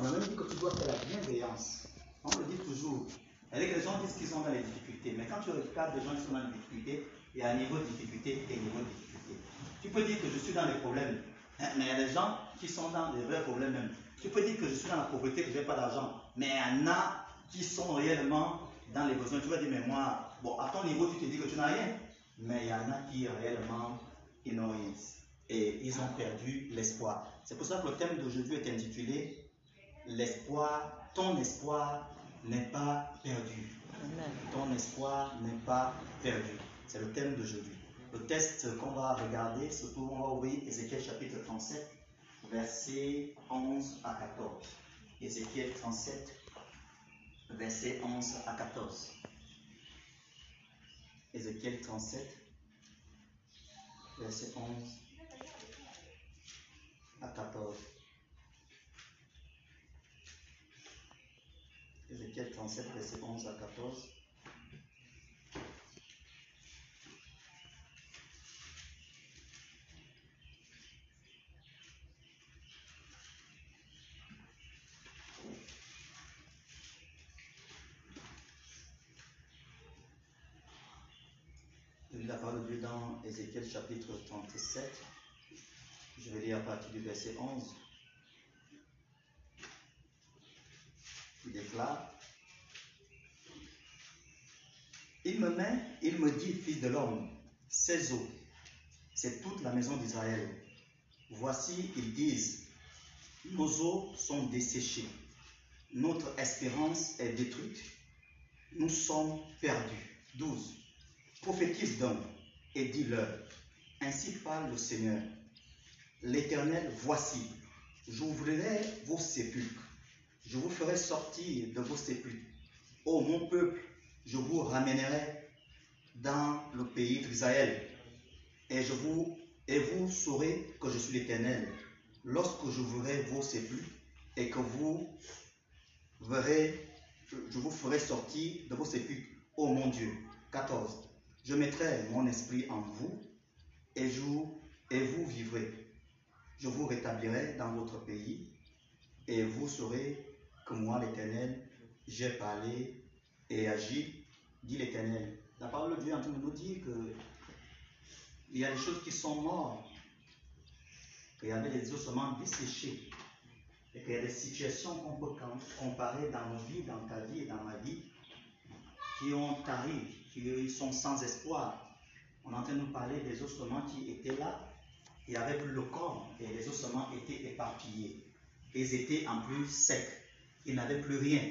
On a même dit que tu dois faire la bienveillance. On le dit toujours. Et les gens disent qu'ils sont dans les difficultés? Mais quand tu regardes les gens qui sont dans les difficultés, il y a un niveau de difficulté et un niveau de difficulté. Tu peux dire que je suis dans les problèmes. hein, mais il y a des gens qui sont dans des vrais problèmes même. Tu peux dire que je suis dans la pauvreté, que je n'ai pas d'argent. Mais il y en a qui sont réellement dans les besoins. Tu vas dire, mais moi, bon, à ton niveau, tu te dis que tu n'as rien. Mais il y en a qui réellement, ils n'ont rien. Et ils ont perdu l'espoir. C'est pour ça que le thème d'aujourd'hui est intitulé L'espoir, ton espoir n'est pas perdu. Amen. Ton espoir n'est pas perdu. C'est le thème d'aujourd'hui. Le texte qu'on va regarder, surtout on va ouvrir Ézéchiel chapitre 37, versets 11 à 14. Ézéchiel 37, versets 11 à 14. Ézéchiel 37, verset 11 à 14. Ézéchiel 37, verset 11 à 14. Je lis la parole de Dieu dans Ézéchiel chapitre 37. Je vais lire à partir du verset 11. Il me met, il me dit, fils de l'homme, ces eaux, c'est toute la maison d'Israël. Voici, ils disent, nos eaux sont desséchées, notre espérance est détruite, nous sommes perdus. 12. Prophétise donc et dis-leur, ainsi parle le Seigneur, l'Éternel, voici, j'ouvrirai vos sépulcres, je vous ferai sortir de vos sépulcres. Ô mon peuple, je vous ramènerai dans le pays d'Israël, et vous saurez que je suis l'Éternel, lorsque j'ouvrirai vos sépulcres et que vous verrez, je, vous ferai sortir de vos sépulcres. Ô mon Dieu. 14. Je mettrai mon esprit en vous et, et vous vivrez. Je vous rétablirai dans votre pays et vous saurez que moi, l'Éternel, j'ai parlé et agi, dit l'Éternel. La parole de Dieu est en train de nous dire que il y a des choses qui sont mortes, qu'il y avait des ossements desséchés, et qu'il y a des situations qu'on peut comparer dans nos vies, dans ta vie et dans ma vie, qui ont tari, qui sont sans espoir. On est en train de nous parler des ossements qui étaient là, avait plus le corps, et les ossements étaient éparpillés. Ils étaient en plus secs, ils n'avaient plus rien,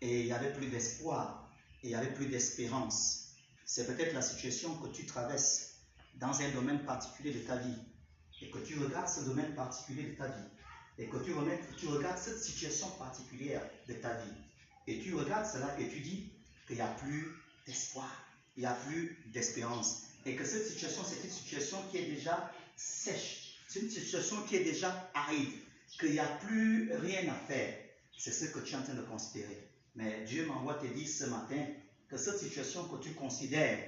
et il n'y avait plus d'espoir, et il n'y avait plus d'espérance. C'est peut-être la situation que tu traverses dans un domaine particulier de ta vie, et que tu regardes ce domaine particulier de ta vie, et que tu regardes cette situation particulière de ta vie, et tu regardes cela et tu dis qu'il n'y a plus d'espoir, il n'y a plus d'espérance, et que cette situation, c'est une situation qui est déjà sèche, c'est une situation qui est déjà aride, qu'il n'y a plus rien à faire. C'est ce que tu es en train de considérer. Mais Dieu m'envoie te dire ce matin que cette situation que tu considères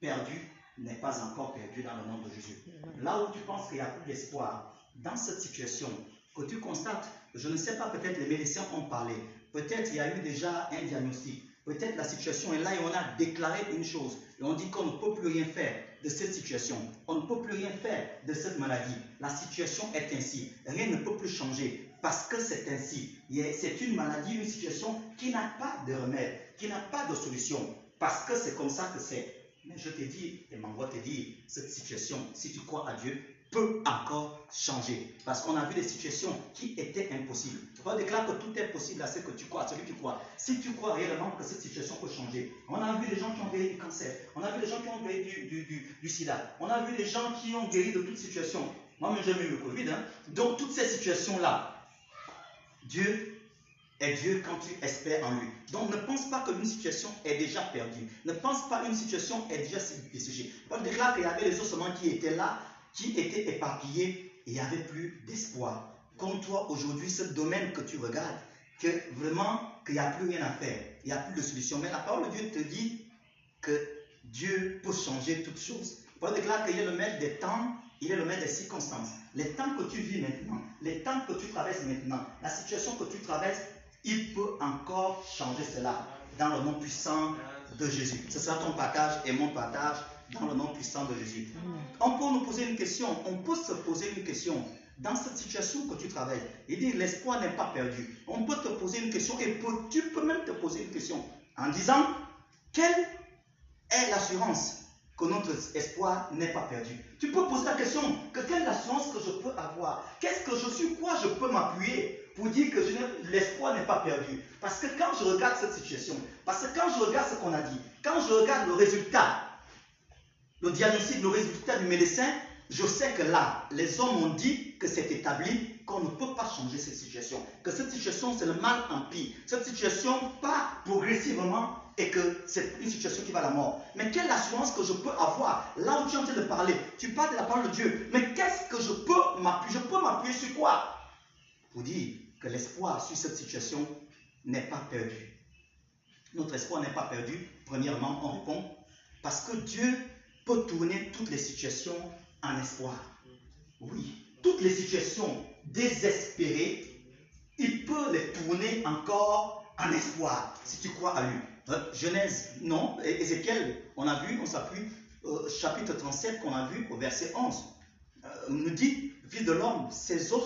perdue n'est pas encore perdue dans le nom de Jésus. Là où tu penses qu'il n'y a plus d'espoir, dans cette situation que tu constates, je ne sais pas, peut-être les médecins ont parlé, peut-être il y a eu déjà un diagnostic, peut-être la situation est là et on a déclaré une chose, et on dit qu'on ne peut plus rien faire de cette situation, on ne peut plus rien faire de cette maladie. La situation est ainsi, rien ne peut plus changer parce que c'est ainsi. C'est une maladie, une situation qui n'a pas de remède, qui n'a pas de solution, parce que c'est comme ça que c'est. Mais je te dis, et m'envoie te dire, cette situation, si tu crois à Dieu, peut encore changer. Parce qu'on a vu des situations qui étaient impossibles. Tu vois, déclare que tout est possible à ce que tu crois, à celui qui croit. Si tu crois réellement que cette situation peut changer, on a vu des gens qui ont guéri du cancer, on a vu des gens qui ont guéri du sida, on a vu des gens qui ont guéri de toute situation. Moi-même, j'ai eu le Covid. Hein. Donc, toutes ces situations-là, Dieu est Dieu quand tu espères en lui. Donc ne pense pas qu'une situation est déjà perdue. Ne pense pas qu'une situation est déjà desséchée. Paul déclare qu'il y avait les ossements qui étaient là, qui étaient éparpillés, et il n'y avait plus d'espoir. Comme toi, aujourd'hui, ce domaine que tu regardes, que vraiment, qu'il n'y a plus rien à faire, il n'y a plus de solution. Mais la parole de Dieu te dit que Dieu peut changer toutes choses. Paul déclare qu'il est le maître des temps Il est le maître des circonstances. Les temps que tu vis maintenant, les temps que tu traverses maintenant, la situation que tu traverses, il peut encore changer cela dans le nom puissant de Jésus. Ce sera ton partage et mon partage dans le nom puissant de Jésus. On peut nous poser une question, on peut se poser une question dans cette situation que tu travailles. Il dit l'espoir n'est pas perdu. On peut te poser une question et tu peux même te poser une question en disant quelle est l'assurance que notre espoir n'est pas perdu. Tu peux poser la question que quelle est que je peux avoir? Qu'est-ce que je suis Quoi je peux m'appuyer pour dire que l'espoir n'est pas perdu? Parce que quand je regarde cette situation, parce que quand je regarde ce qu'on a dit, quand je regarde le résultat, le diagnostic, le résultat du médecin, je sais que là, les hommes ont dit que c'est établi, qu'on ne peut pas changer cette situation. Que cette situation, c'est le mal en pire. Cette situation part progressivement et que c'est une situation qui va à la mort. Mais quelle assurance que je peux avoir? Là où tu es en train de parler, tu parles de la parole de Dieu. Mais qu'est-ce que je peux m'appuyer? Je peux m'appuyer sur quoi? Pour dire que l'espoir sur cette situation n'est pas perdu. Notre espoir n'est pas perdu. Premièrement, on répond parce que Dieu peut tourner toutes les situations en espoir. Oui, toutes les situations désespérées, il peut les tourner encore en espoir, si tu crois à lui. Euh, Genèse, non. Ézéchiel, on a vu, on s'appuie, euh, chapitre 37 qu'on a vu au verset 11, euh, nous dit, vie de l'homme, ses os,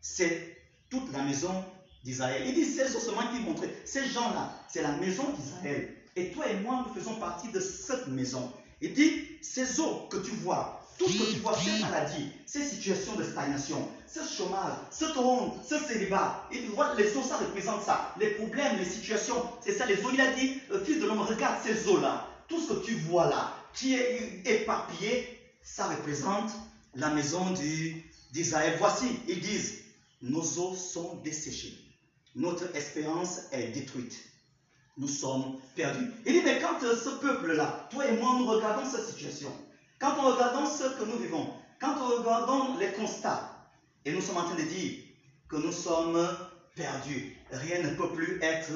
c'est toute la maison d'Israël. Il dit, ces os seulement qui montraient, ces gens-là, c'est la maison d'Israël. Et toi et moi, nous faisons partie de cette maison. Il dit, ces os que tu vois, tout ce que tu vois, ces maladies, ces situations de stagnation, ce chômage, cette honte, ce célibat, il voit les os, ça représente ça. Les problèmes, les situations, c'est ça les os. Il a dit, fils de l'homme, regarde ces os-là. Tout ce que tu vois là, qui est éparpillé, ça représente la maison d'Israël. Voici, ils disent, nos os sont desséchés. Notre espérance est détruite nous sommes perdus. Il dit, mais quand ce peuple-là, toi et moi, nous regardons cette situation, quand on regarde ce que nous vivons, quand on regarde les constats, et nous sommes en train de dire que nous sommes perdus, rien ne peut plus être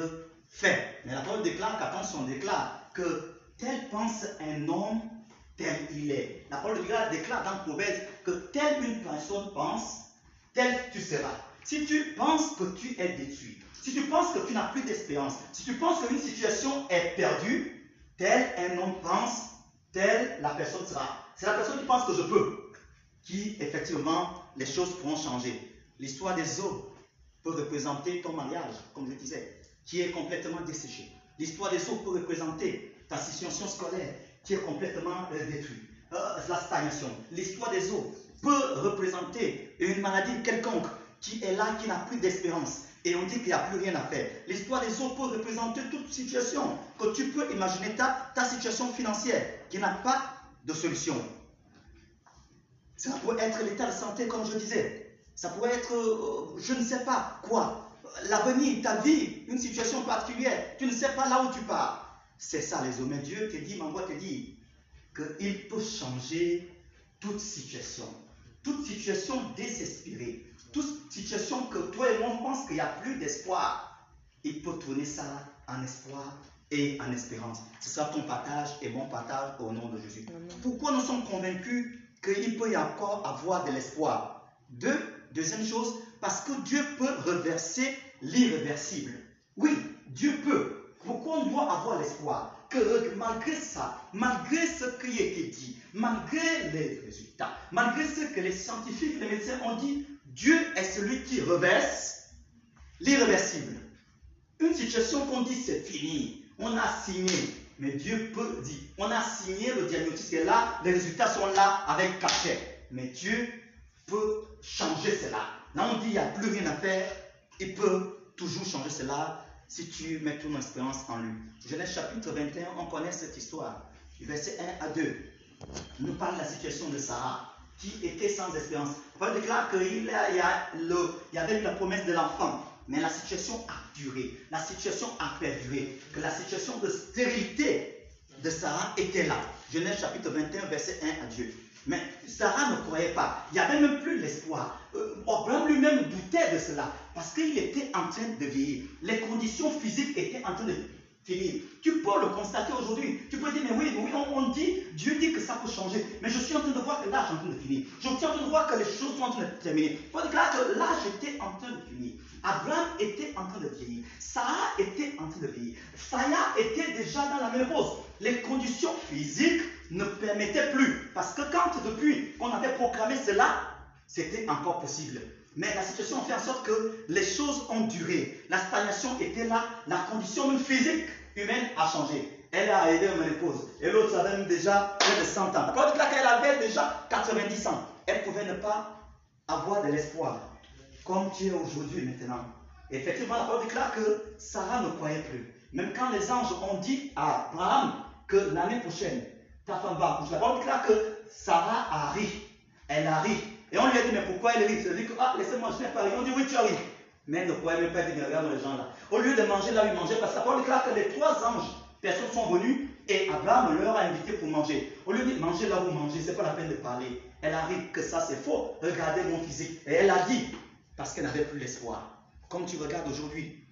fait. Mais la parole déclare qu'attention, déclare que tel pense un homme, tel il est. La parole déclare, déclare dans Proverbe que telle une personne pense, tel tu seras. Si tu penses que tu es détruit, si tu penses que tu n'as plus d'espérance, si tu penses qu'une situation est perdue, tel un homme pense, telle la personne sera. C'est la personne qui pense que je peux, qui effectivement les choses pourront changer. L'histoire des eaux peut représenter ton mariage, comme je disais, qui est complètement desséché. L'histoire des eaux peut représenter ta situation scolaire qui est complètement détruite. Euh, la stagnation. L'histoire des eaux peut représenter une maladie quelconque qui est là, qui n'a plus d'espérance et on dit qu'il n'y a plus rien à faire. L'histoire des autres peut représenter toute situation que tu peux imaginer, ta, situation financière qui n'a pas de solution. Ça pourrait être l'état de santé, comme je disais. Ça pourrait être, euh, je ne sais pas quoi. L'avenir, ta vie, une situation particulière. Tu ne sais pas là où tu pars. C'est ça les hommes. Dieu te dit, m'envoie te dire qu'il peut changer toute situation. Toute situation désespérée toute situation que toi et moi on pense qu'il n'y a plus d'espoir, il peut tourner ça en espoir et en espérance. Ce sera ton partage et mon partage au nom de Jésus. Pourquoi nous sommes convaincus qu'il peut y encore avoir de l'espoir? Deux, deuxième chose, parce que Dieu peut reverser l'irréversible. Oui, Dieu peut. Pourquoi on doit avoir l'espoir? Que malgré ça, malgré ce qui a été dit, malgré les résultats, malgré ce que les scientifiques, les médecins ont dit, Dieu est celui qui reverse l'irréversible. Une situation qu'on dit c'est fini, on a signé, mais Dieu peut dire, on a signé le diagnostic, et là, les résultats sont là avec cachet. Mais Dieu peut changer cela. Là, on dit il n'y a plus rien à faire, il peut toujours changer cela si tu mets ton espérance en lui. Genèse chapitre 21, on connaît cette histoire. Verset 1 à 2 nous parle de la situation de Sarah qui était sans espérance. On déclare qu'il y avait eu la promesse de l'enfant, mais la situation a duré, la situation a perduré, que la situation de stérilité de Sarah était là. Genèse chapitre 21, verset 1 à Dieu. Mais Sarah ne croyait pas. Il n'y avait même plus l'espoir. Euh, Abraham lui-même doutait de cela parce qu'il était en train de vieillir. Les conditions physiques étaient en train de finir. Tu peux le constater aujourd'hui. Tu peux dire, mais oui, oui on, dit, Dieu dit que ça peut changer. Mais je suis en train de voir que l'âge est en train de finir. Je suis en train de voir que les choses sont en train de terminer. Il faut déclarer que l'âge était en train de finir. Abraham était en train de vieillir. Sarah était en train de vieillir. Saya était déjà dans la ménopause. Les conditions physiques ne permettaient plus. Parce que quand depuis qu'on avait proclamé cela, c'était encore possible. Mais la situation a fait en sorte que les choses ont duré. La stagnation était là. La condition physique humaine a changé. Elle a aidé à ménopause. Et l'autre avait même déjà près de 100 ans. Quand elle avait déjà 90 ans, elle pouvait ne pas avoir de l'espoir. Comme tu es aujourd'hui maintenant. effectivement, la parole déclare que Sarah ne croyait plus. Même quand les anges ont dit à Abraham que l'année prochaine, ta femme va accoucher, la parole déclare que Sarah a ri. Elle a ri. Et on lui a dit, mais pourquoi elle rit Elle dit que, ah, laissez-moi, je n'ai pas ri. On dit, oui, tu ri. Mais croyait même pas, dit, regarde les gens là. Au lieu de manger là ils mangeaient, parce que la parole déclare que les trois anges, personnes sont venus et Abraham leur a invité pour manger. Au lieu de manger là où vous mangez, ce n'est pas la peine de parler. Elle a ri que ça c'est faux. Regardez mon physique. Et elle a dit, parce qu'elle n'avait plus l'espoir. Comme tu regardes aujourd'hui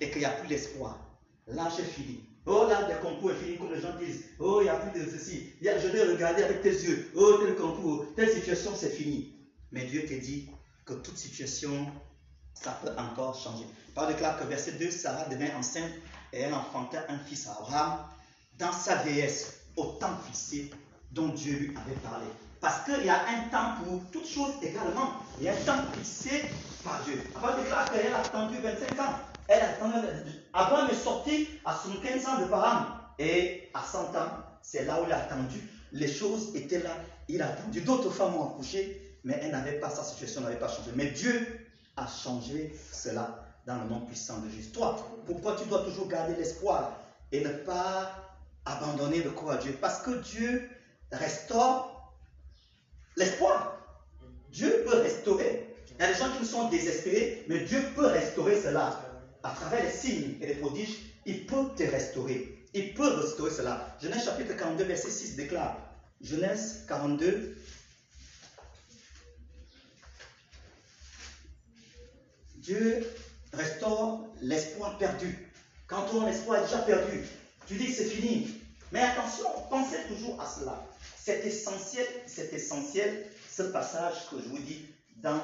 et qu'il n'y a plus l'espoir, l'âge est fini. Oh là, le concours est fini, comme les gens disent. Oh, il n'y a plus de ceci. Je vais regarder avec tes yeux. Oh, tel concours, telle situation, c'est fini. Mais Dieu te dit que toute situation, ça peut encore changer. Par déclare que verset 2, Sarah devint enceinte et elle enfanta un fils à Abraham dans sa vieillesse, au temps fixé dont Dieu lui avait parlé. Parce qu'il y a un temps pour toutes choses également. Il y a un temps fixé par Dieu. Après, déclare qu'elle a attendu 25 ans. Elle a attendu. Abraham est sorti à 15 ans de Paran. Et à 100 ans, c'est là où il a attendu. Les choses étaient là. Il a attendu. D'autres femmes ont accouché mais elle n'avait pas, sa situation n'avait pas changé. Mais Dieu a changé cela dans le nom puissant de Jésus. Toi, pourquoi tu dois toujours garder l'espoir et ne pas abandonner le corps à Dieu Parce que Dieu restaure l'espoir. Dieu peut restaurer. Il y a des gens qui sont désespérés, mais Dieu peut restaurer cela. À travers les signes et les prodiges, il peut te restaurer. Il peut restaurer cela. Genèse chapitre 42, verset 6 déclare. Genèse 42, Dieu restaure l'espoir perdu. Quand ton espoir est déjà perdu, tu dis que c'est fini. Mais attention, pensez toujours à cela. C'est essentiel, c'est essentiel ce passage que je vous dis dans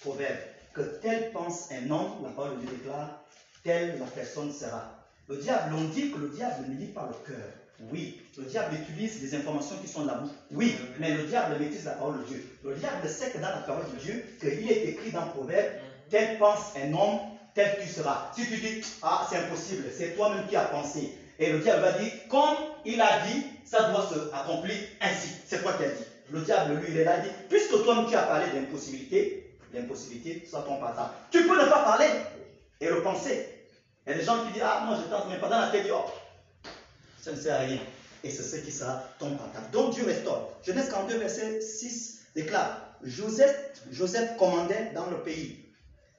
Proverbe. Que tel pense un homme, la parole de Dieu déclare, telle la personne sera. Le diable, on dit que le diable ne lit pas le cœur. Oui, le diable utilise des informations qui sont là Oui, mais le diable maîtrise la parole de Dieu. Le diable sait que dans la parole de Dieu, qu'il est écrit dans Proverbe, tel pense un homme, tel tu seras. Si tu dis, ah, c'est impossible, c'est toi-même qui as pensé. Et le diable va dire, comme il a dit, ça doit se accomplir ainsi. C'est quoi qu'il a dit? Le diable, lui, il est là, il dit, puisque toi-même tu as parlé d'impossibilité, l'impossibilité, ça tombe par. Tu peux ne pas parler et le penser. Il y a des gens qui disent, ah, moi je tente, mais pas dans la tête, oh, ça ne sert à rien. Et c'est ce qui sera ton partage. Donc Dieu restaure. Genèse 42, verset 6 déclare, Joseph commandait dans le pays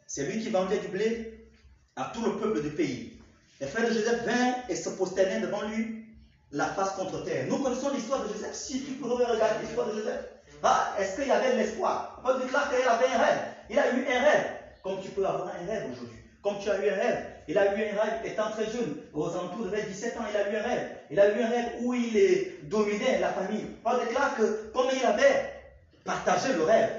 c'est lui qui vendait du blé à tout le peuple du pays. Les frères de Joseph vinrent et se prosternaient devant lui, la face contre terre. Nous connaissons l'histoire de Joseph. Si tu peux regarder l'histoire de Joseph, ah, est-ce qu'il y avait de l'espoir? On dire qu'il avait un rêve. Il a eu un rêve, comme tu peux avoir un rêve aujourd'hui. Comme tu as eu un rêve. Il a eu un rêve étant très jeune, aux alentours de 17 ans, il a eu un rêve. Il a eu un rêve où il est dominé la famille. On déclare que comme il avait partagé le rêve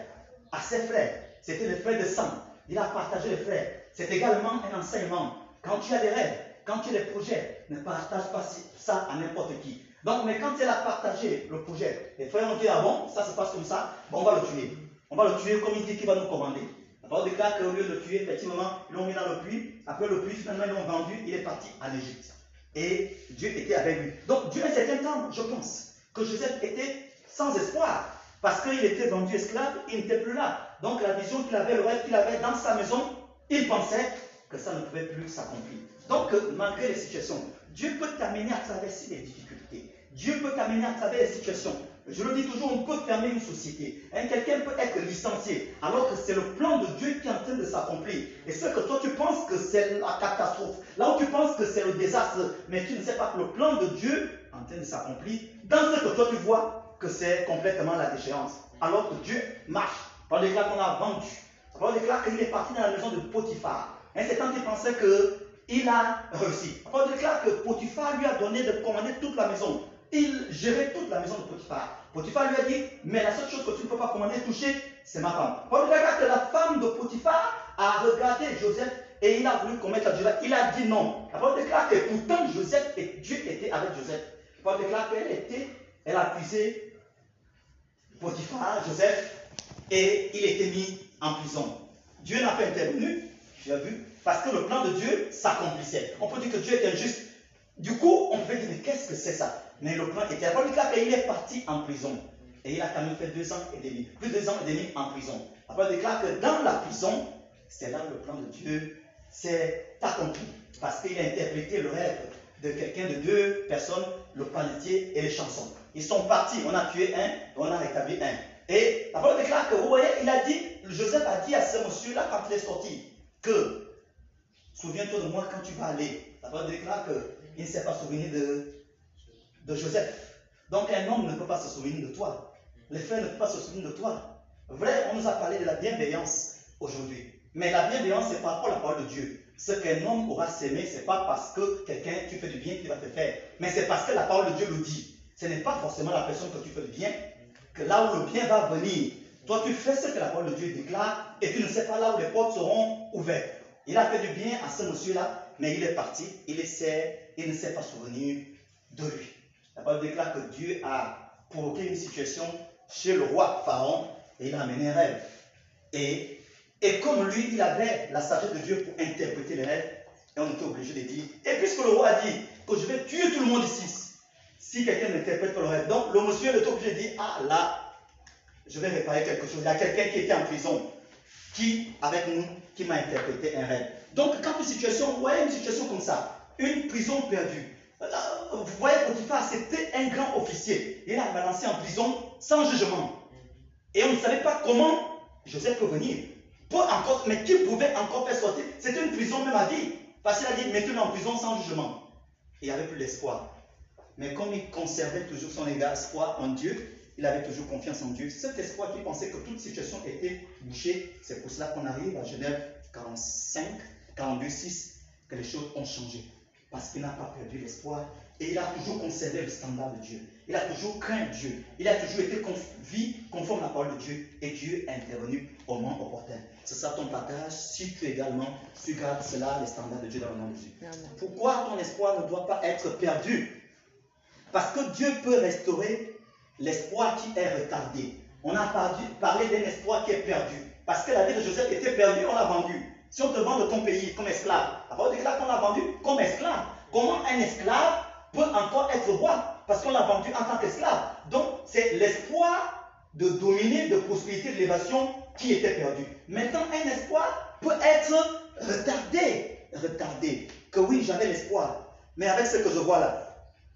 à ses frères, c'était les frères de sang, il a partagé les frères. C'est également un enseignement. Quand tu as des rêves, quand tu as des projets, ne partage pas ça à n'importe qui. Donc, mais quand il a partagé le projet, les frères ont dit, ah bon, ça se passe comme ça, bon, on va le tuer. On va le tuer comme il dit qu'il va nous commander. La parole déclare qu'au lieu de le tuer, effectivement, ils l'ont mis dans le puits. Après le puits, finalement, ils l'ont vendu. Il est parti en Égypte. Et Dieu était avec lui. Donc, Dieu, un certain temps, je pense, que Joseph était sans espoir. Parce qu'il était vendu esclave, il n'était plus là. Donc la vision qu'il avait, le rêve qu'il avait dans sa maison, il pensait que ça ne pouvait plus s'accomplir. Donc malgré les situations, Dieu peut t'amener à traverser les difficultés. Dieu peut t'amener à travers les situations. Je le dis toujours, on peut fermer une société. Hein, Quelqu'un peut être licencié, alors que c'est le plan de Dieu qui est en train de s'accomplir. Et ce que toi tu penses que c'est la catastrophe, là où tu penses que c'est le désastre, mais tu ne sais pas que le plan de Dieu est en train de s'accomplir, dans ce que toi tu vois, que c'est complètement la déchéance. Alors que Dieu marche. On déclare qu'on a vendu. On déclare qu'il est parti dans la maison de Potiphar. Un certain qui pensait que il a réussi. On déclare que Potiphar lui a donné de commander toute la maison. Il gérait toute la maison de Potiphar. Potiphar lui a dit, mais la seule chose que tu ne peux pas commander, toucher, c'est ma femme. On déclare que la femme de Potiphar a regardé Joseph et il a voulu commettre Dieu. Il a dit non. La parole déclare que pourtant Joseph et Dieu était avec Joseph. La parole déclare qu'elle était, elle a accusé Potiphar, Joseph, et il était mis en prison. Dieu n'a pas intervenu, tu as vu, parce que le plan de Dieu s'accomplissait. On peut dire que Dieu est injuste. Du coup, on peut dire, mais qu'est-ce que c'est ça? Mais le plan était. Parole déclare qu'il est parti en prison. Et il a quand même fait deux ans et demi, plus de deux ans et demi en prison. La parole déclare que dans la prison, c'est là le plan de Dieu s'est accompli. Parce qu'il a interprété le rêve de quelqu'un de deux personnes, le panetier et les chansons. Ils sont partis, on a tué un, on a rétabli un. Et la parole déclare que, vous voyez, il a dit, Joseph a dit à ce monsieur-là quand il est sorti, que, souviens-toi de moi quand tu vas aller. La parole déclare qu'il ne s'est pas souvenu de, de Joseph. Donc un homme ne peut pas se souvenir de toi. Les frères ne peuvent pas se souvenir de toi. Vrai, on nous a parlé de la bienveillance aujourd'hui. Mais la bienveillance, c'est par rapport à la parole de Dieu. Ce qu'un homme aura s'aimer, ce n'est pas parce que quelqu'un, tu fais du bien, qu'il va te faire. Mais c'est parce que la parole de Dieu le dit. Ce n'est pas forcément la personne que tu fais du bien, que là où le bien va venir, toi tu fais ce que la parole de Dieu déclare et tu ne sais pas là où les portes seront ouvertes. Il a fait du bien à ce monsieur-là, mais il est parti, il il ne s'est pas souvenir de lui. La parole déclare que Dieu a provoqué une situation chez le roi Pharaon et il a amené un rêve. Et, et comme lui, il avait la sagesse de Dieu pour interpréter les rêves, et on était obligé de dire, et puisque le roi a dit que je vais tuer tout le monde ici, si quelqu'un n'interprète pas le rêve, donc le monsieur est obligé de dire, ah là, je vais réparer quelque chose. Il y a quelqu'un qui était en prison, qui, avec nous, qui m'a interprété un rêve. Donc, quand une situation, vous voyez une situation comme ça, une prison perdue, euh, vous voyez, Potiphar, c'était un grand officier. Il a balancé en prison sans jugement. Et on ne savait pas comment Joseph peut venir. encore, mais qui pouvait encore faire sortir C'était une prison même à vie. Parce qu'il a dit, mettez-le en prison sans jugement. il n'y avait plus d'espoir. Mais comme il conservait toujours son espoir en Dieu, il avait toujours confiance en Dieu. Cet espoir qui pensait que toute situation était bouchée, c'est pour cela qu'on arrive à Genève 45, 42, 6, que les choses ont changé. Parce qu'il n'a pas perdu l'espoir et il a toujours conservé le standard de Dieu. Il a toujours craint Dieu. Il a toujours été vie conforme à la parole de Dieu. Et Dieu est intervenu au moment opportun. C'est ça ton partage. Si tu également, tu gardes cela, les standards de Dieu dans le nom de Dieu. Pourquoi ton espoir ne doit pas être perdu? Parce que Dieu peut restaurer l'espoir qui est retardé. On a parlé d'un espoir qui est perdu. Parce que la vie de Joseph était perdue, on l'a vendu. Si on te vend de ton pays comme esclave, la parole là qu'on l'a vendu comme esclave. Comment un esclave peut encore être roi? Parce qu'on l'a vendu en tant qu'esclave. Donc, c'est l'espoir de dominer, de prospérité, de l'évasion qui était perdu. Maintenant, un espoir peut être retardé. Retardé. Que oui, j'avais l'espoir. Mais avec ce que je vois là,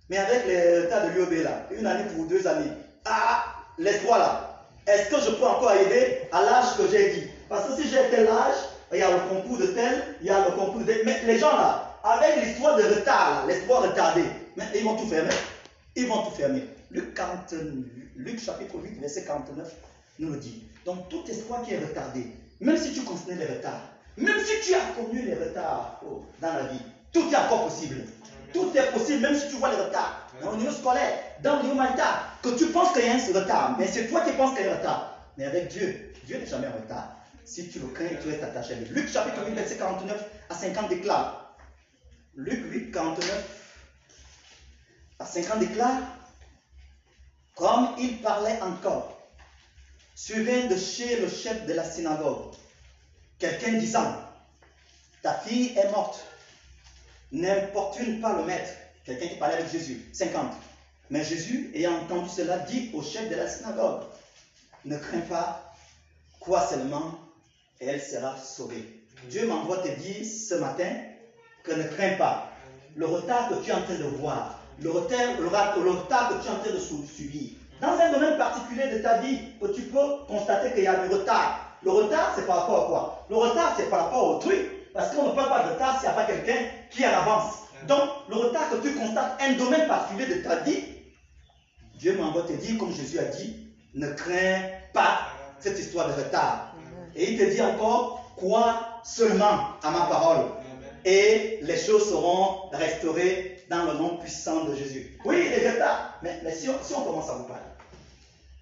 mais avec les tas de l'UEB là, une année pour deux années, ah, l'espoir là, est-ce que je peux encore arriver à l'âge que j'ai dit? Parce que si j'ai tel âge, il y a le concours de tel, il y a le concours de... Mais les gens là, avec l'histoire de retard, l'espoir retardé, mais ils vont tout fermer. Ils vont tout fermer. Luc, 40, Luc chapitre 8, verset 49 nous le dit. Donc tout espoir qui est retardé, même si tu connais les retards, même si tu as connu les retards oh, dans la vie, tout est encore possible. Tout est possible, même si tu vois les retards. Dans le niveau scolaire, dans le niveau marital, que tu penses qu'il y a un retard, mais c'est toi qui penses qu'il y a un retard. Mais avec Dieu, Dieu n'est jamais en retard. Si tu le crains, tu es attaché à lui. Luc chapitre 8, verset 49 à 50 déclare. Luc 8, 49 à 50 déclare, comme il parlait encore, suivant de chez le chef de la synagogue, quelqu'un disant, ta fille est morte, n'importune pas le maître, quelqu'un qui parlait avec Jésus, 50. Mais Jésus, ayant entendu cela, dit au chef de la synagogue, ne crains pas, crois seulement, et elle sera sauvée. Dieu m'envoie te dire ce matin que ne crains pas. Le retard que tu es en train de voir, le retard, le, retard que tu es en train de subir. Dans un domaine particulier de ta vie, que tu peux constater qu'il y a du retard. Le retard, c'est par rapport à quoi? Le retard, c'est par rapport au truc. Parce qu'on ne parle pas de retard s'il n'y a pas quelqu'un qui en avance. Donc, le retard que tu constates, un domaine particulier de ta vie, Dieu m'envoie te dire, comme Jésus a dit, ne crains pas cette histoire de retard. Et il te dit encore, crois seulement à ma parole. et les choses seront restaurées dans le nom puissant de Jésus. Oui, les retards. Mais, mais si, on, si on commence à vous parler,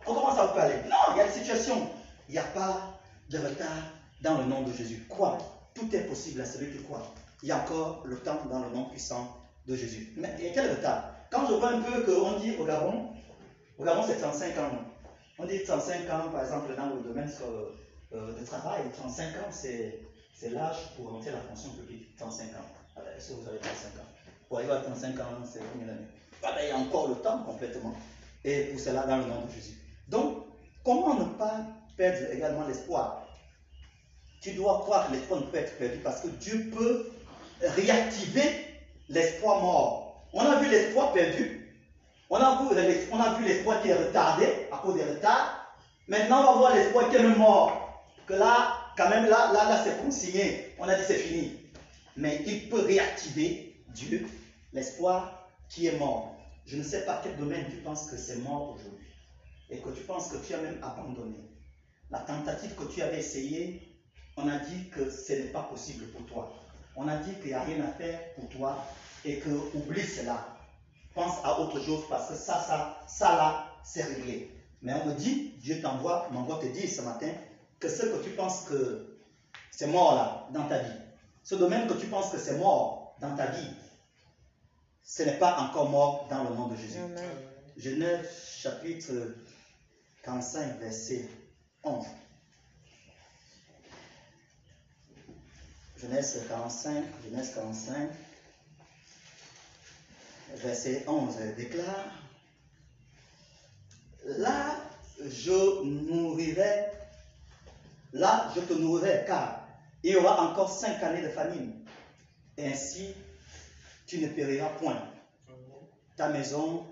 on commence à vous parler. Non, il y a une situation. Il n'y a pas de retard dans le nom de Jésus. Quoi Tout est possible à celui qui croit. Il y a encore le temps dans le nom puissant de Jésus. Mais a quel retard Quand je vois un peu qu'on dit au Gabon, au Gabon c'est 35 ans. On dit 35 ans, par exemple, dans le domaine euh, de travail, 35 ans, c'est l'âge pour rentrer la fonction publique. 35 ans. Est-ce que vous avez 35 ans? Pour arriver à 35 ans, c'est combien d'années? Voilà, Il y a encore le temps complètement. Et pour cela, dans le nom de Jésus. Donc, comment ne pas perdre également l'espoir? Tu dois croire que l'espoir ne peut être perdu parce que Dieu peut réactiver l'espoir mort. On a vu l'espoir perdu. On a vu l'espoir qui est retardé à cause des retards. Maintenant, on va voir l'espoir qui est mort. Que là, quand même, là, là, là c'est consigné. On a dit c'est fini. Mais il peut réactiver Dieu, l'espoir qui est mort. Je ne sais pas quel domaine tu penses que c'est mort aujourd'hui. Et que tu penses que tu as même abandonné. La tentative que tu avais essayée, on a dit que ce n'est pas possible pour toi. On a dit qu'il n'y a rien à faire pour toi et que oublie cela. Pense à autre chose parce que ça, ça, ça là, c'est réglé. Mais on me dit, Dieu t'envoie, m'envoie te dire ce matin que ce que tu penses que c'est mort là, dans ta vie, ce domaine que tu penses que c'est mort dans ta vie, ce n'est pas encore mort dans le nom de Jésus. Genèse chapitre 45, verset 11. Genèse 45, Genèse 45, verset 11 déclare, Là, je nourrirai, là, je te nourrirai, car il y aura encore cinq années de famine. Ainsi, tu ne périras point. Ta maison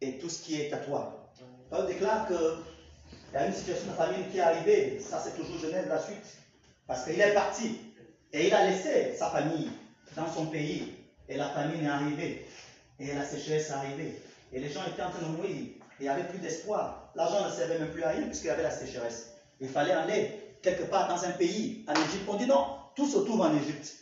et tout ce qui est à toi. On déclare qu'il y a une situation de famine qui est arrivée. Ça, c'est toujours Genèse la suite. Parce qu'il est parti. Et il a laissé sa famille dans son pays. Et la famine est arrivée. Et la sécheresse est arrivée. Et les gens étaient en train de mourir. Et il n'y avait plus d'espoir. L'argent ne servait même plus à rien puisqu'il y avait la sécheresse. Il fallait aller quelque part dans un pays, en Égypte. On dit non, tout se trouve en Égypte.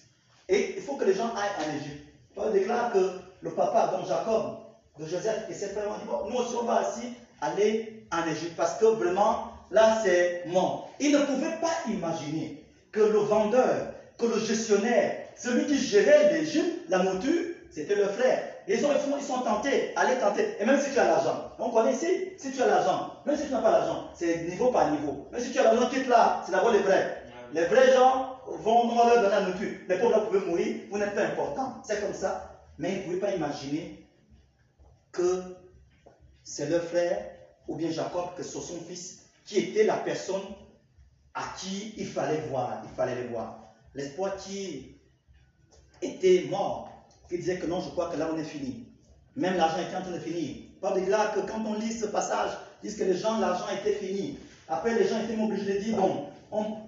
Et il faut que les gens aillent en Égypte. On déclare que le papa, donc Jacob, de Joseph et ses frères ont dit bon, nous aussi on va aussi aller en Égypte parce que vraiment là c'est mort. Ils ne pouvaient pas imaginer que le vendeur, que le gestionnaire, celui qui gérait l'Égypte, la mouture, c'était le frère. Ils sont, ils sont tentés, allez tenter. Et même si tu as l'argent, on connaît ici, si tu as l'argent, même si tu n'as pas l'argent, c'est niveau par niveau. Même si tu as l'argent, quitte là, c'est d'abord les vrais. Les vrais gens vont, on leur donner la nourriture. Les pauvres pouvaient mourir, vous n'êtes pas important. C'est comme ça. Mais ils ne pouvaient pas imaginer que c'est leur frère, ou bien Jacob, que c'est son fils, qui était la personne à qui il fallait voir, il fallait les voir. L'espoir qui était mort, qui disait que non, je crois que là on est fini. Même l'argent était en train de finir. Par là que quand on lit ce passage, disent que les gens, l'argent était fini. Après, les gens étaient obligés de dire, bon,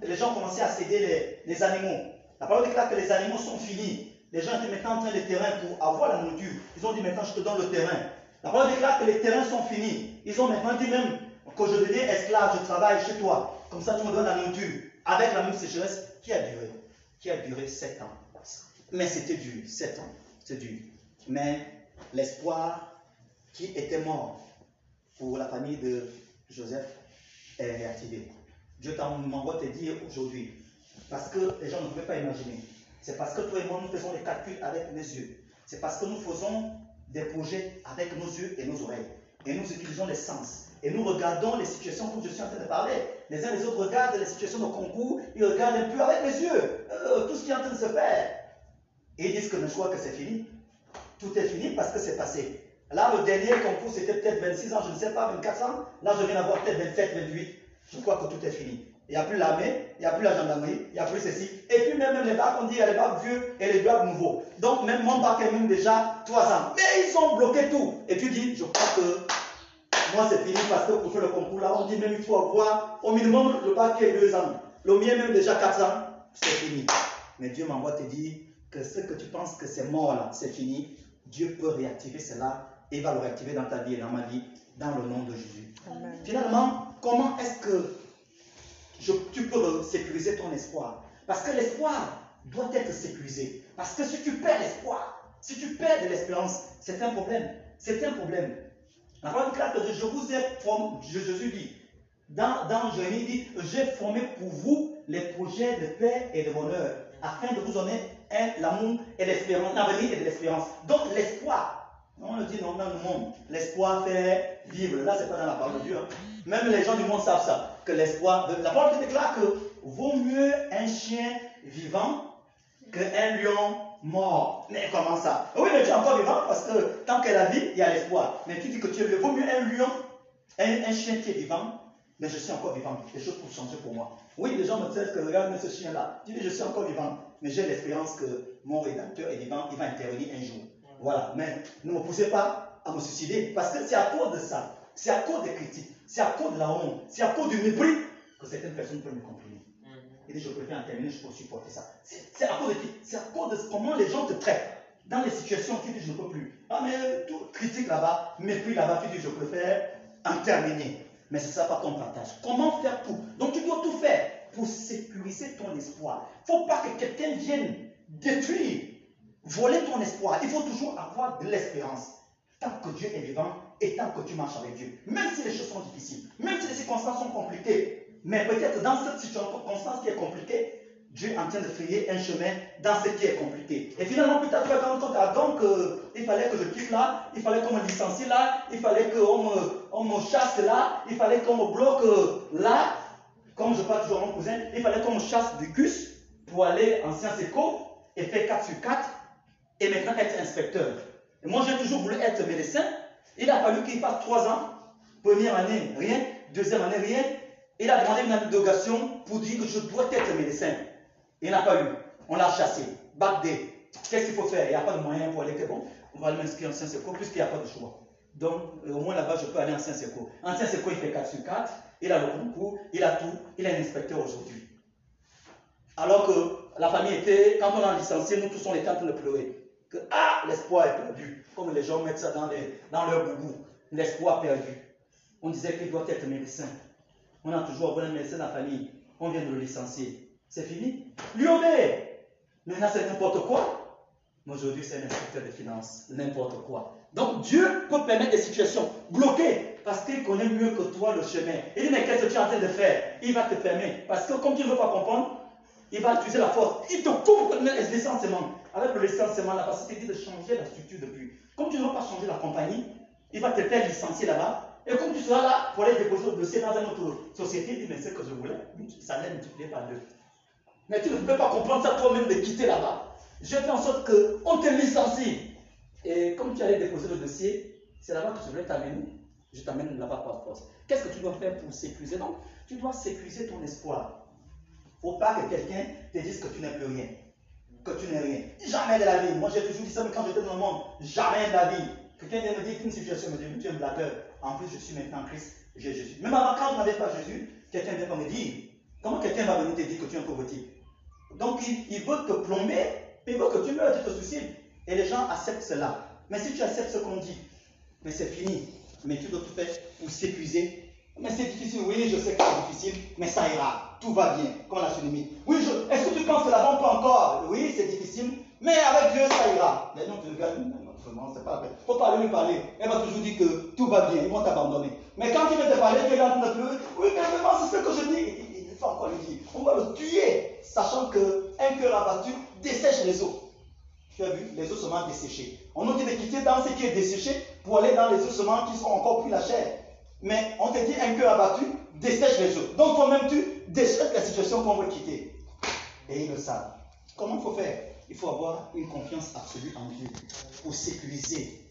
les gens commençaient à céder les, animaux. La parole déclare que les animaux sont finis. Les gens étaient maintenant en train de terrain pour avoir la nourriture. Ils ont dit maintenant je te donne le terrain. La parole déclare que les terrains sont finis. Ils ont maintenant dit même que je deviens esclave, je travaille chez toi. Comme ça tu me donnes la nourriture. Avec la même sécheresse qui a duré. Qui a duré sept ans. Mais c'était dur, sept ans. C'est dur. Mais l'espoir qui était mort pour la famille de Joseph est réactivé. Dieu m'envoie te dire aujourd'hui, parce que les gens ne pouvaient pas imaginer. C'est parce que toi et moi, nous faisons des calculs avec nos yeux. C'est parce que nous faisons des projets avec nos yeux et nos oreilles. Et nous utilisons les sens. Et nous regardons les situations comme je suis en train de parler. Les uns les autres regardent les situations de concours, ils regardent un peu avec les yeux, euh, tout ce qui est en train de se faire. Et ils disent que je crois que c'est fini. Tout est fini parce que c'est passé. Là, le dernier concours, c'était peut-être 26 ans, je ne sais pas, 24 ans. Là, je viens d'avoir peut-être 27, 28 je crois que tout est fini. Il n'y a plus l'armée, il n'y a plus la gendarmerie, il n'y a plus ceci. Et puis même, les bacs, on dit il y a les bacs vieux et les bacs nouveaux. Donc même mon bac est même déjà 3 ans. Mais ils ont bloqué tout. Et tu dis, je crois que moi c'est fini parce que pour faire le concours là, on dit même il faut avoir au minimum le bac est 2 ans. Le mien même déjà 4 ans, c'est fini. Mais Dieu m'envoie te dire que ce que tu penses que c'est mort là, c'est fini. Dieu peut réactiver cela et va le réactiver dans ta vie et dans ma vie, dans le nom de Jésus. Finalement, comment est-ce que tu peux sécuriser ton espoir? Parce que l'espoir doit être sécurisé. Parce que si tu perds l'espoir, si tu perds de l'espérance, c'est un problème. C'est un problème. La parole claire que je vous ai formé, Jésus dit, dans, dans Jérémie dit, j'ai formé pour vous les projets de paix et de bonheur, afin de vous donner l'amour et l'espérance, l'avenir et l'espérance. Donc l'espoir, on le dit dans le monde, l'espoir fait vivre. Là, c'est pas dans la parole de Dieu. Hein. Même les gens du monde savent ça, que l'espoir, la parole déclare que vaut mieux un chien vivant qu'un lion mort. Mais comment ça? Oui, mais tu es encore vivant parce que tant qu'elle a vie, il y a l'espoir. Mais tu dis que tu es vaut mieux un lion, un, chien qui est vivant, mais je suis encore vivant. Les choses pour changer pour moi. Oui, les gens me disent que regarde ce chien-là. Tu dis je suis encore vivant, mais j'ai l'espérance que mon rédacteur est vivant, il va intervenir un jour. Voilà. Mais ne me poussez pas à me suicider parce que c'est à cause de ça, c'est à cause des critiques, c'est à cause de la honte, c'est à cause du mépris que certaines personnes peuvent me comprendre. Il dit, je préfère en terminer, je peux supporter ça. C'est à cause de qui? C'est à cause de comment les gens te traitent. Dans les situations, tu dis, je ne peux plus. Ah, mais tout critique là-bas, mépris là-bas, tu dis, je préfère en terminer. Mais ce ne sera pas ton partage. Comment faire tout Donc tu dois tout faire pour sécuriser ton espoir. Il ne faut pas que quelqu'un vienne détruire, voler ton espoir. Il faut toujours avoir de l'espérance. Tant que Dieu est vivant et tant que tu marches avec Dieu. Même si les choses sont difficiles, même si les circonstances sont compliquées, mais peut-être dans cette circonstance qui est compliquée, Dieu est en train de frayer un chemin dans ce qui est compliqué. Et finalement, plus tard, tu vas te compte, donc, il fallait que je quitte là, il fallait qu'on me licencie là, il fallait qu'on me, chasse là, il fallait qu'on me bloque là. Comme je parle toujours à mon cousin, il fallait qu'on me chasse du CUS pour aller en sciences éco et faire 4 sur 4 et maintenant être inspecteur. Et moi, j'ai toujours voulu être médecin. Il a fallu qu'il fasse 3 ans. Première année, rien. Deuxième année, rien. Il a demandé une interrogation pour dire que je dois être médecin. Il n'a pas eu. On l'a chassé. Bac Qu'est-ce qu'il faut faire? Il n'y a pas de moyen pour aller. Bon, on va m'inscrire en Sciences Éco puisqu'il n'y a pas de choix. Donc, euh, au moins là-bas, je peux aller en Sciences Éco. En Sciences Éco, il fait 4 sur 4. Il a le concours, il a tout. Il est un inspecteur aujourd'hui. Alors que la famille était, quand on a licencié, nous tous on était en train de pleurer. Que, ah, l'espoir est perdu. Comme les gens mettent ça dans, les, dans leur boubou. L'espoir perdu. On disait qu'il doit être médecin. On a toujours un médecin dans la famille. On vient de le licencier. C'est fini. Lui obéit. Maintenant, c'est n'importe quoi. Mais aujourd'hui, c'est un inspecteur de finances. N'importe quoi. Donc, Dieu peut permettre des situations bloquées parce qu'il connaît mieux que toi le chemin. Il dit, mais qu'est-ce que tu es en train de faire? Il va te fermer. Parce que comme tu ne veux pas comprendre, il va utiliser la force. Il te coupe le licenciement. Avec le licenciement, la facilité de changer la structure depuis. Comme tu ne veux pas changer la compagnie, il va te faire licencier là-bas et comme tu seras là pour aller déposer le dossier dans une autre société, dit, mais c'est que je voulais, ça l'a multiplié par deux. Mais tu ne peux pas comprendre ça toi-même de quitter là-bas. Je fais en sorte qu'on te licencie. Et comme tu allais déposer le dossier, c'est là-bas que je voulais t'amener. Je t'amène là-bas par force. Qu'est-ce que tu dois faire pour sécuriser Donc, tu dois sécuriser ton espoir. Il ne faut pas que quelqu'un te dise que tu n'es plus rien. Que tu n'es rien. Jamais de la vie. Moi, j'ai toujours dit ça, mais quand j'étais dans le monde, jamais de la vie. Quelqu'un vient me dire qu'une situation me dit, tu es un blagueur. En plus, je suis maintenant Christ, j'ai Jésus. Même avant, quand je n'avais pas Jésus, quelqu'un vient me dire, comment quelqu'un va venir te dire que tu es un pauvreté Donc, il, veut te plomber, il veut que tu meurs, tu te suicides. Et les gens acceptent cela. Mais si tu acceptes ce qu'on dit, mais c'est fini. Mais tu dois tout faire pour s'épuiser. Mais c'est difficile, oui, je sais que c'est difficile, mais ça ira. Tout va bien, comme la tsunami. Oui, est-ce que tu penses que là-bas on peut encore? Oui, c'est difficile, mais avec Dieu, ça ira. Mais non, tu regardes, non, c'est pas vrai. Faut pas aller lui parler. Elle va toujours dire que tout va bien, ils vont t'abandonner. Mais quand il vient te parler, tu es en train de. Oui, mais vraiment, c'est ce que je dis. Il faut encore lui dire. On va le tuer, sachant qu'un cœur abattu dessèche les os. Tu as vu, les ossements desséchés. On nous dit de quitter dans ce qui est desséché pour aller dans les ossements qui sont encore plus la chair. Mais on te dit un cœur abattu dessèche les os. Donc toi-même, tu dessèches la situation qu'on veut quitter. Et ils le savent. Comment il faut faire? Il faut avoir une confiance absolue en Dieu pour sécuriser,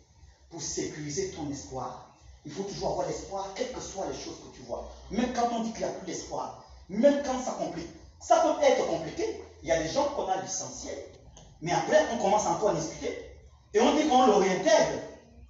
pour sécuriser ton espoir. Il faut toujours avoir l'espoir, quelles que soient les choses que tu vois. Même quand on dit qu'il n'y a plus d'espoir, même quand ça complique. Ça peut être compliqué. Il y a des gens qu'on a licenciés, mais après on commence encore à discuter. Et on dit qu'on le réintègre.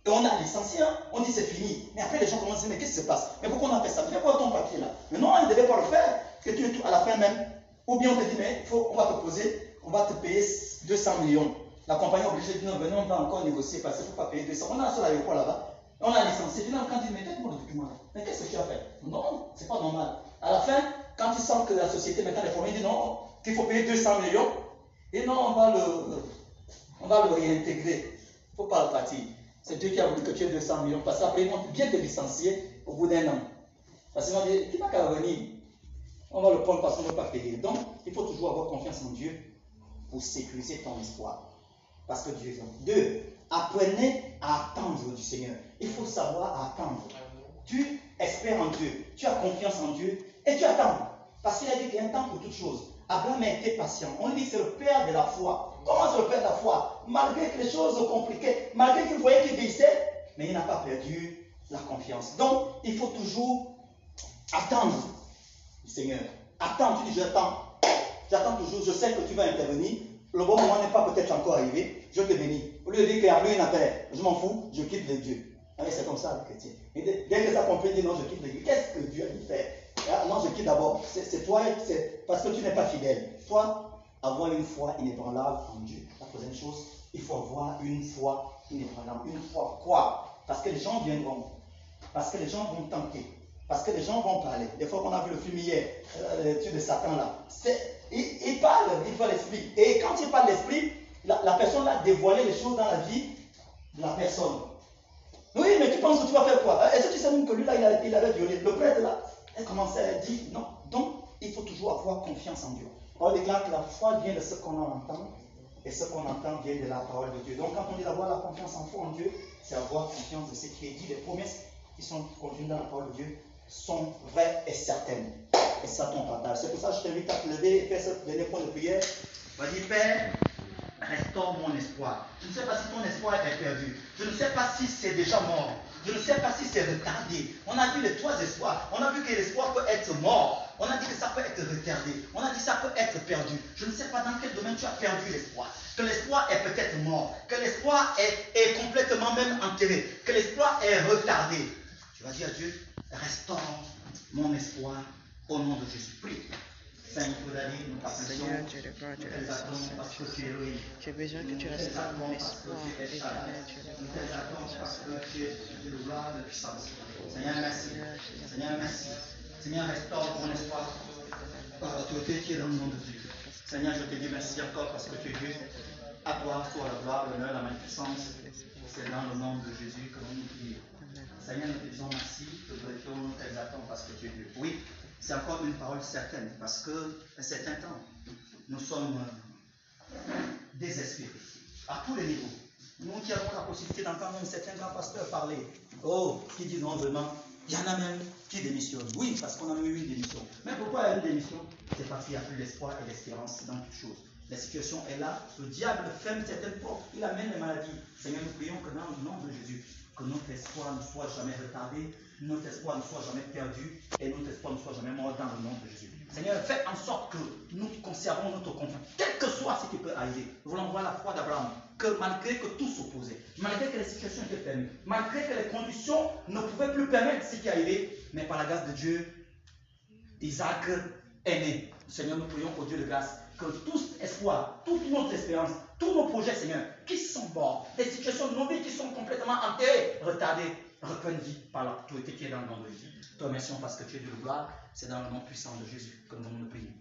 Et on a licencié, hein. on dit c'est fini. Mais après les gens commencent à dire, mais qu'est-ce qui se passe? Mais pourquoi on a fait ça? Viens voir ton papier là? Mais non, il ne devait pas le faire. Que tu à la fin même. Ou bien on te dit, mais faut, on va te poser, on va te payer 200 millions. La compagnie est obligée de dire non, venez, on va encore négocier parce qu'il ne faut pas payer 200. On a un seul aéroport là-bas. On a licencié. Finalement, quand il dit, mais donne-moi le document là. Mais qu'est-ce que tu as fait? Non, c'est pas normal. À la fin, quand il sent que la société maintenant est formée, dit non, qu'il faut payer 200 millions. Et non, on va le, on va le réintégrer. Il ne faut pas le partir. C'est Dieu qui a voulu que tu aies 200 millions. Parce qu'après, ils vont bien te licencier au bout d'un an. Parce qu'ils vont dire, tu n'as qu'à revenir. On va le prendre parce qu'on ne veut pas payer. Donc, il faut toujours avoir confiance en Dieu pour sécuriser ton espoir. Parce que Dieu est. Deux, apprenez à attendre du Seigneur. Il faut savoir attendre. Tu espères en Dieu, tu as confiance en Dieu et tu attends. Parce qu'il a dit qu'il y a un temps pour toutes choses. Abraham a été patient. On dit c'est le père de la foi. Comment c'est le père de la foi? Malgré que les choses compliquées, malgré qu'il voyait qu'il vieillissait, mais il n'a pas perdu la confiance. Donc, il faut toujours attendre du Seigneur. Attends, tu dis j'attends. J'attends toujours, je sais que tu vas intervenir. Le bon moment n'est pas peut-être encore arrivé. Je te bénis. Au lieu de dire qu'il y a lui une affaire, je m'en fous, je quitte les dieux. Ah c'est comme ça le chrétien. Dès que ça comprend, dit non, je quitte les dieux. Qu'est-ce que Dieu a dit faire? Ah, Non, je quitte d'abord. C'est toi, c'est parce que tu n'es pas fidèle. Toi, avoir une foi inébranlable en Dieu. La troisième chose, il faut avoir une foi inébranlable. Une foi quoi? Parce que les gens viendront. Parce que les gens vont tenter. Parce que les gens vont parler. Des fois qu'on a vu le film hier, euh, l'étude de Satan là. Il, parle, il voit l'esprit. Et quand il parle l'esprit, la, personne a dévoilé les choses dans la vie de la personne. Oui, mais tu penses que tu vas faire quoi? Est-ce que tu sais même que lui là, il, avait violé? Le prêtre là, elle commençait à dire non. Donc, il faut toujours avoir confiance en Dieu. On déclare que la foi vient de ce qu'on entend et ce qu'on entend vient de la parole de Dieu. Donc, quand on dit d'avoir la confiance en foi en Dieu, c'est avoir confiance de ce qui est dit, les promesses qui sont contenues dans la parole de Dieu sont vraies et certaines. Et. C'est pour ça que je t'invite à te lever et faire ce dernier point de prière. Vas-y, Père, restaure mon espoir. Je ne sais pas si ton espoir est perdu. Je ne sais pas si c'est déjà mort. Je ne sais pas si c'est retardé. On a vu les trois espoirs. On a vu que l'espoir peut être mort. On a dit que ça peut être retardé. On a dit que ça peut être perdu. Je ne sais pas dans quel domaine tu as perdu l'espoir. Que l'espoir est peut-être mort. Que l'espoir est, est complètement même enterré. Que l'espoir est retardé. Tu vas dire à Dieu, restaure mon espoir au nom de Jésus. Prie. Seigneur Dieu de gloire, Dieu de parce que tu es. J'ai besoin que tu restaures mon espoir, éternel Dieu de gloire, Seigneur, merci. Seigneur, merci. Seigneur, restaure mon espoir par l'autorité qui est dans le nom de Dieu. Seigneur, je te dis merci encore parce que tu es Dieu. À toi soit la gloire, l'honneur, la magnificence. C'est dans le nom de Jésus que nous nous prions. Seigneur, nous te disons merci, nous te glorifions, nous t'exaltons parce que tu es Dieu. Oui, c'est encore une parole certaine, parce qu'à un certain temps, nous sommes euh, désespérés, à tous les niveaux. Nous qui avons la possibilité d'entendre un certain grand pasteur parler, oh, qui dit non vraiment, il y en a même qui démissionnent. Oui, parce qu'on a eu une démission. Mais pourquoi une démission? C'est parce qu'il n'y a plus l'espoir et l'espérance dans toutes choses. La situation est là, le diable ferme certaines portes, il amène les maladies. Seigneur, nous prions que dans le nom de Jésus, que notre espoir ne soit jamais retardé, notre espoir ne soit jamais perdu et notre espoir ne soit jamais mort dans le nom de Jésus. Seigneur, fais en sorte que nous conservons notre confiance, quel que soit ce qui peut arriver. Nous voulons voir la foi d'Abraham, que malgré que tout s'opposait, malgré que les situations étaient fermées, malgré que les conditions ne pouvaient plus permettre ce qui arrivé, mais par la grâce de Dieu, Isaac est né. Seigneur, nous prions au Dieu de grâce que tout espoir, toute notre espérance, tous nos projets, Seigneur, qui sont morts, des situations de nos vies qui sont complètement enterrées, retardées, vie par l'autorité qui est dans le nom de Jésus. Te remercions parce que tu es de gloire. C'est dans le nom puissant de Jésus que nous nous prions.